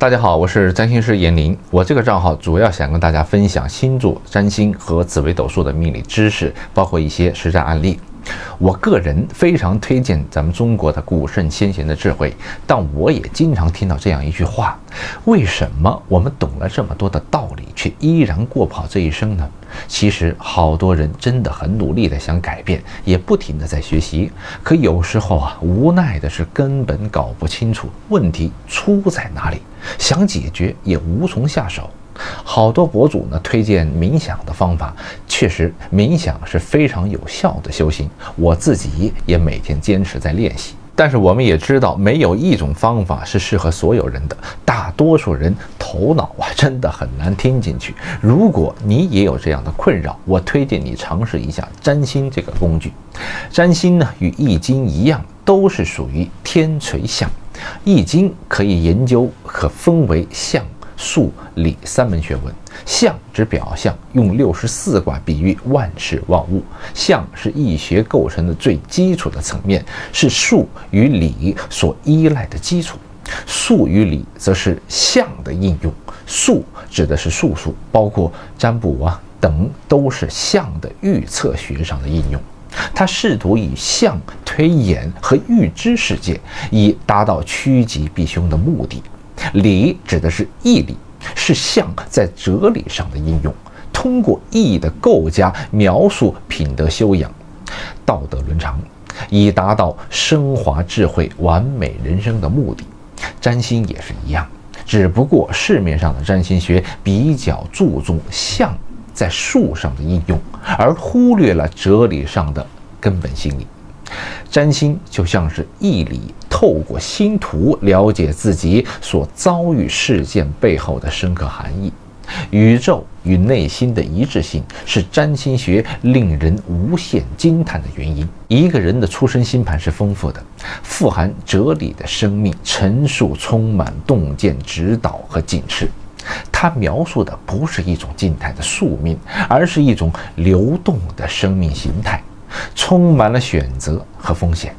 大家好，我是占星师严林。我这个账号主要想跟大家分享星座占星和紫微斗数的命理知识，包括一些实战案例。我个人非常推荐咱们中国的古圣先贤的智慧，但我也经常听到这样一句话：为什么我们懂了这么多的道理，却依然过不好这一生呢？其实好多人真的很努力的想改变，也不停的在学习，可有时候啊，无奈的是根本搞不清楚问题出在哪里，想解决也无从下手。好多博主呢推荐冥想的方法，确实冥想是非常有效的修行，我自己也每天坚持在练习。但是我们也知道，没有一种方法是适合所有人的。大多数人头脑啊，真的很难听进去。如果你也有这样的困扰，我推荐你尝试一下占星这个工具。占星呢，与易经一样，都是属于天垂象。易经可以研究，可分为象。数理三门学问，象指表象，用六十四卦比喻万事万物。象是易学构成的最基础的层面，是数与理所依赖的基础。数与理则是象的应用。数指的是数数，包括占卜啊等，都是象的预测学上的应用。它试图以象推演和预知世界，以达到趋吉避凶的目的。理指的是义理，是象在哲理上的应用，通过义的构架描述品德修养、道德伦常，以达到升华智慧、完美人生的目的。占星也是一样，只不过市面上的占星学比较注重象在术上的应用，而忽略了哲理上的根本心理。占星就像是义理。透过星图了解自己所遭遇事件背后的深刻含义，宇宙与内心的一致性是占星学令人无限惊叹的原因。一个人的出生星盘是丰富的，富含哲理的生命陈述充满洞见、指导和警示。它描述的不是一种静态的宿命，而是一种流动的生命形态，充满了选择和风险。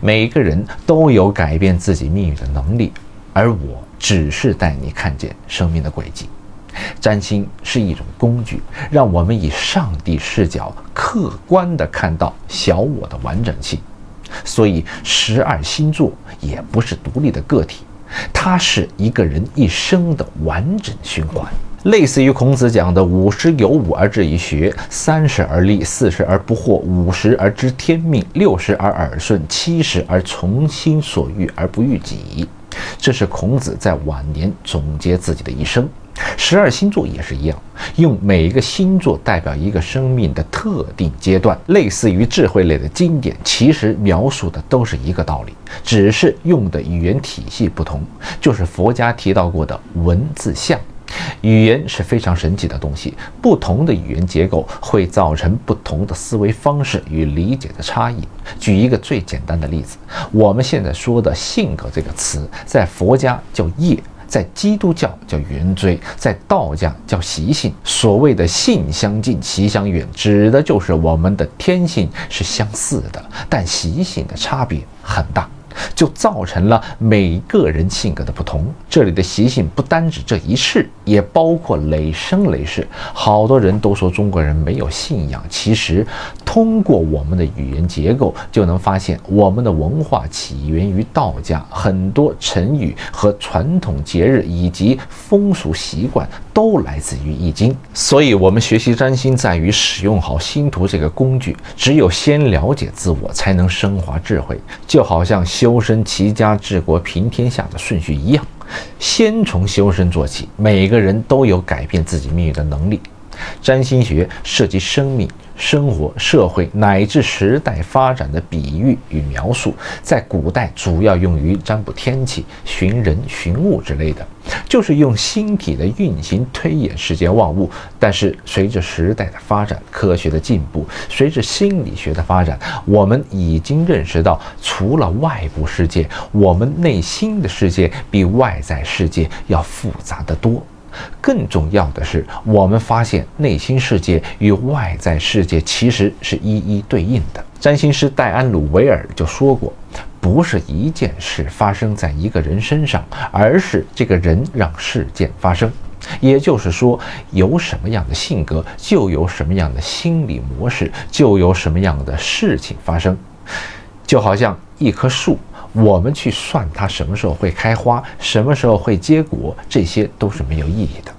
每个人都有改变自己命运的能力，而我只是带你看见生命的轨迹。占星是一种工具，让我们以上帝视角客观地看到小我的完整性。所以，十二星座也不是独立的个体，它是一个人一生的完整循环。类似于孔子讲的“五十有五而志于学，三十而立，四十而不惑，五十而知天命，六十而耳顺，七十而从心所欲而不逾己”。这是孔子在晚年总结自己的一生。十二星座也是一样，用每一个星座代表一个生命的特定阶段。类似于智慧类的经典，其实描述的都是一个道理，只是用的语言体系不同。就是佛家提到过的文字像。语言是非常神奇的东西，不同的语言结构会造成不同的思维方式与理解的差异。举一个最简单的例子，我们现在说的性格这个词，在佛家叫业，在基督教叫原罪，在道家叫习性。所谓的性相近，习相远，指的就是我们的天性是相似的，但习性的差别很大。就造成了每个人性格的不同。这里的习性不单指这一世，也包括累生累世。好多人都说中国人没有信仰，其实通过我们的语言结构就能发现，我们的文化起源于道家，很多成语和传统节日以及风俗习惯都来自于易经。所以，我们学习占星在于使用好星图这个工具。只有先了解自我，才能升华智慧。就好像修。身齐家治国平天下的顺序一样，先从修身做起。每个人都有改变自己命运的能力。占星学涉及生命。生活、社会乃至时代发展的比喻与描述，在古代主要用于占卜天气、寻人寻物之类的，就是用星体的运行推演世间万物。但是随着时代的发展、科学的进步，随着心理学的发展，我们已经认识到，除了外部世界，我们内心的世界比外在世界要复杂得多。更重要的是，我们发现内心世界与外在世界其实是一一对应的。占星师戴安·鲁维尔就说过：“不是一件事发生在一个人身上，而是这个人让事件发生。也就是说，有什么样的性格，就有什么样的心理模式，就有什么样的事情发生。就好像一棵树，我们去算它什么时候会开花，什么时候会结果，这些都是没有意义的。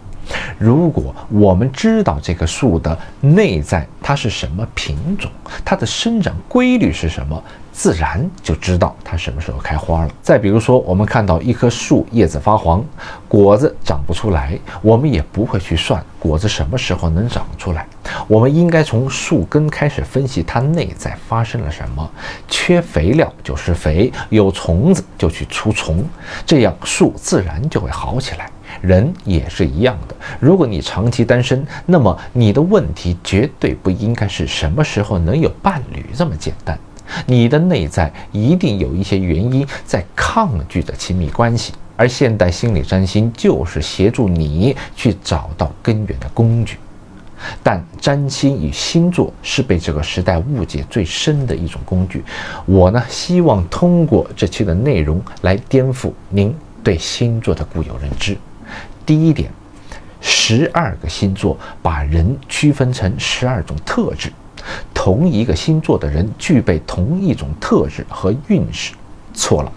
如果我们知道这个树的内在它是什么品种，它的生长规律是什么。自然就知道它什么时候开花了。再比如说，我们看到一棵树叶子发黄，果子长不出来，我们也不会去算果子什么时候能长出来。我们应该从树根开始分析它内在发生了什么。缺肥料就施肥，有虫子就去除虫，这样树自然就会好起来。人也是一样的。如果你长期单身，那么你的问题绝对不应该是什么时候能有伴侣这么简单。你的内在一定有一些原因在抗拒着亲密关系，而现代心理占星就是协助你去找到根源的工具。但占星与星座是被这个时代误解最深的一种工具。我呢，希望通过这期的内容来颠覆您对星座的固有认知。第一点，十二个星座把人区分成十二种特质。同一个星座的人具备同一种特质和运势，错了。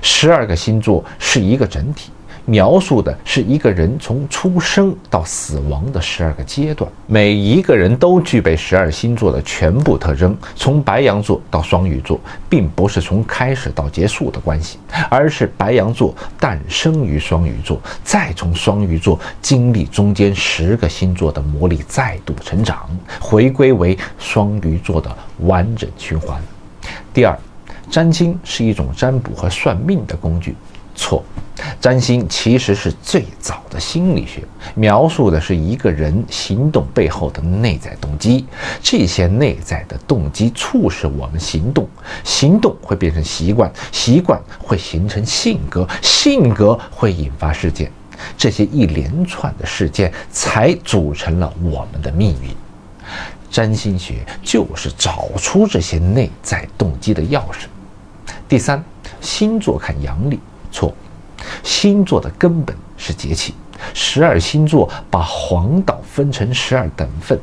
十二个星座是一个整体，描述的是一个人从出生到死亡的十二个阶段。每一个人都具备十二星座的全部特征。从白羊座到双鱼座，并不是从开始到结束的关系，而是白羊座诞生于双鱼座，再从双鱼座经历中间十个星座的磨砺，再度成长，回归为双鱼座的完整循环。第二。占星是一种占卜和算命的工具，错。占星其实是最早的心理学，描述的是一个人行动背后的内在动机。这些内在的动机促使我们行动，行动会变成习惯，习惯会形成性格，性格会引发事件。这些一连串的事件才组成了我们的命运。占星学就是找出这些内在动机的钥匙。第三，星座看阳历错，星座的根本是节气。十二星座把黄道分成十二等份，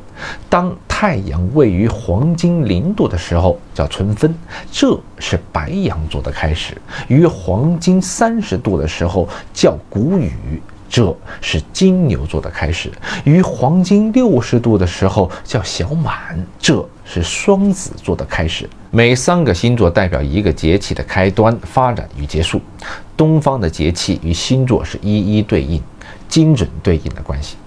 当太阳位于黄金零度的时候叫春分，这是白羊座的开始；于黄金三十度的时候叫谷雨，这是金牛座的开始；于黄金六十度的时候叫小满，这。是双子座的开始，每三个星座代表一个节气的开端、发展与结束。东方的节气与星座是一一对应、精准对应的关系，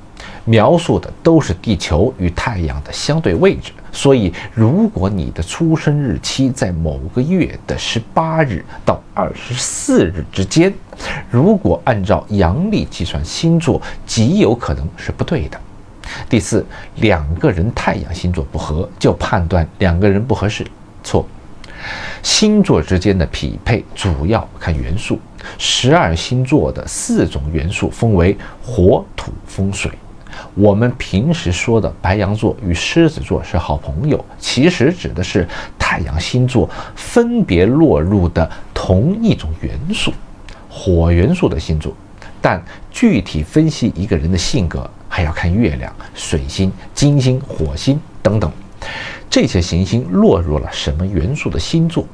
描述的都是地球与太阳的相对位置。所以，如果你的出生日期在某个月的十八日到二十四日之间，如果按照阳历计算星座，极有可能是不对的。第四，两个人太阳星座不合，就判断两个人不合适，错。星座之间的匹配主要看元素，十二星座的四种元素分为火、土、风、水。我们平时说的白羊座与狮子座是好朋友，其实指的是太阳星座分别落入的同一种元素，火元素的星座。但具体分析一个人的性格。还要看月亮、水星、金星、火星等等，这些行星落入了什么元素的星座？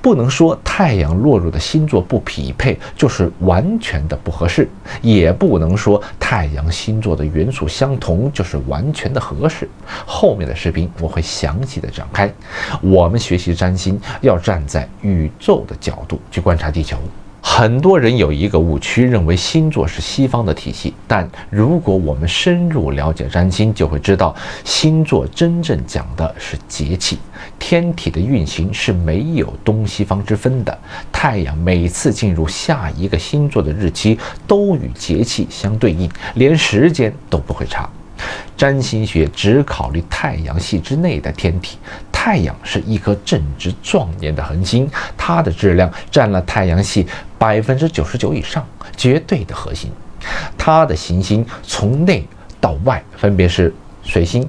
不能说太阳落入的星座不匹配就是完全的不合适，也不能说太阳星座的元素相同就是完全的合适。后面的视频我会详细的展开。我们学习占星要站在宇宙的角度去观察地球。很多人有一个误区，认为星座是西方的体系。但如果我们深入了解占星，就会知道，星座真正讲的是节气。天体的运行是没有东西方之分的。太阳每次进入下一个星座的日期都与节气相对应，连时间都不会差。占星学只考虑太阳系之内的天体。太阳是一颗正值壮年的恒星，它的质量占了太阳系百分之九十九以上，绝对的核心。它的行星从内到外分别是水星、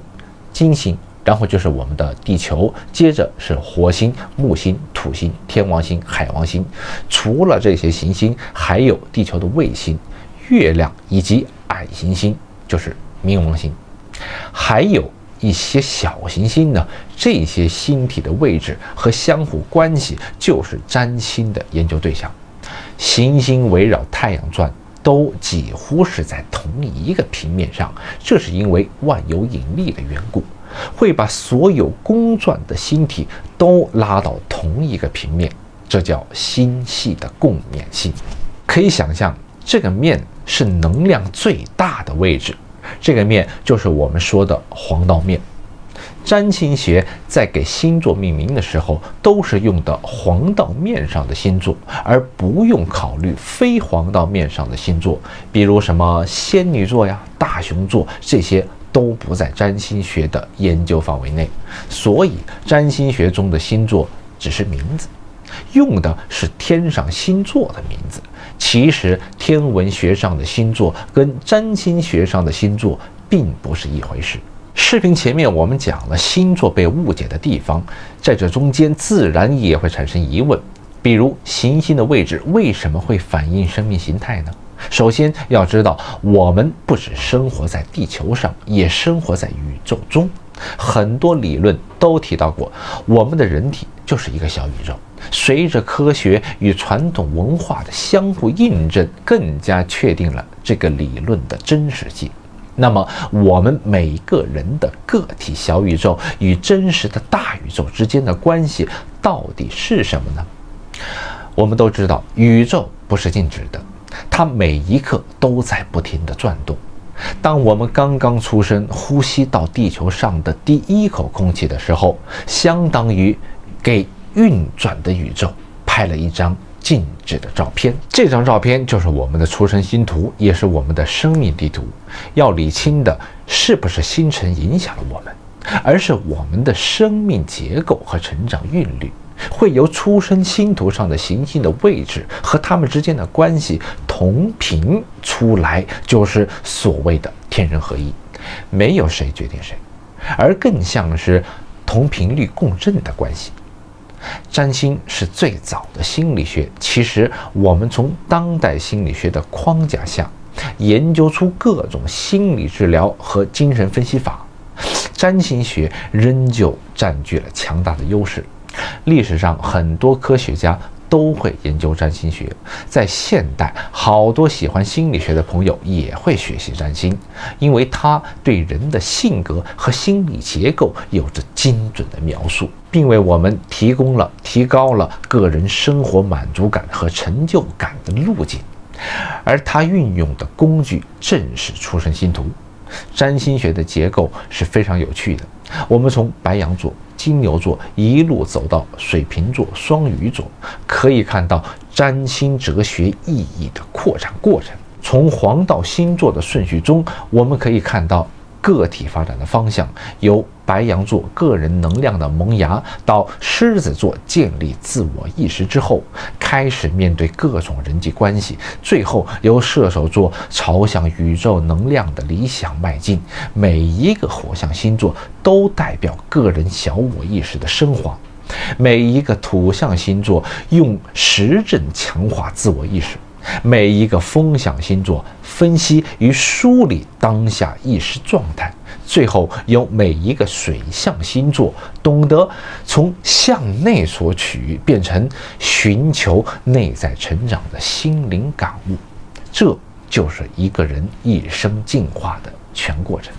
金星，然后就是我们的地球，接着是火星、木星、土星、天王星、海王星。除了这些行星，还有地球的卫星、月亮以及矮行星，就是冥王星。还有一些小行星呢，这些星体的位置和相互关系就是占星的研究对象。行星围绕太阳转。都几乎是在同一个平面上，这是因为万有引力的缘故，会把所有公转的星体都拉到同一个平面，这叫星系的共面性。可以想象，这个面是能量最大的位置，这个面就是我们说的黄道面。占星学在给星座命名的时候，都是用的黄道面上的星座，而不用考虑非黄道面上的星座，比如什么仙女座呀、大熊座，这些都不在占星学的研究范围内。所以，占星学中的星座只是名字，用的是天上星座的名字。其实，天文学上的星座跟占星学上的星座并不是一回事。视频前面我们讲了星座被误解的地方，在这中间自然也会产生疑问，比如行星的位置为什么会反映生命形态呢？首先要知道，我们不只生活在地球上，也生活在宇宙中。很多理论都提到过，我们的人体就是一个小宇宙。随着科学与传统文化的相互印证，更加确定了这个理论的真实性。那么，我们每个人的个体小宇宙与真实的大宇宙之间的关系到底是什么呢？我们都知道，宇宙不是静止的，它每一刻都在不停地转动。当我们刚刚出生，呼吸到地球上的第一口空气的时候，相当于给运转的宇宙拍了一张。静止的照片，这张照片就是我们的出生星图，也是我们的生命地图。要理清的是不是星辰影响了我们，而是我们的生命结构和成长韵律，会由出生星图上的行星的位置和它们之间的关系同频出来，就是所谓的天人合一。没有谁决定谁，而更像是同频率共振的关系。占星是最早的心理学。其实，我们从当代心理学的框架下研究出各种心理治疗和精神分析法，占星学仍旧占据了强大的优势。历史上，很多科学家。都会研究占星学，在现代，好多喜欢心理学的朋友也会学习占星，因为它对人的性格和心理结构有着精准的描述，并为我们提供了提高了个人生活满足感和成就感的路径。而它运用的工具正是出生星图。占星学的结构是非常有趣的，我们从白羊座。金牛座一路走到水瓶座、双鱼座，可以看到占星哲学意义的扩展过程。从黄道星座的顺序中，我们可以看到。个体发展的方向由白羊座个人能量的萌芽，到狮子座建立自我意识之后，开始面对各种人际关系，最后由射手座朝向宇宙能量的理想迈进。每一个火象星座都代表个人小我意识的升华，每一个土象星座用实证强化自我意识。每一个风象星座分析与梳理当下意识状态，最后由每一个水象星座懂得从向内索取，变成寻求内在成长的心灵感悟。这就是一个人一生进化的全过程。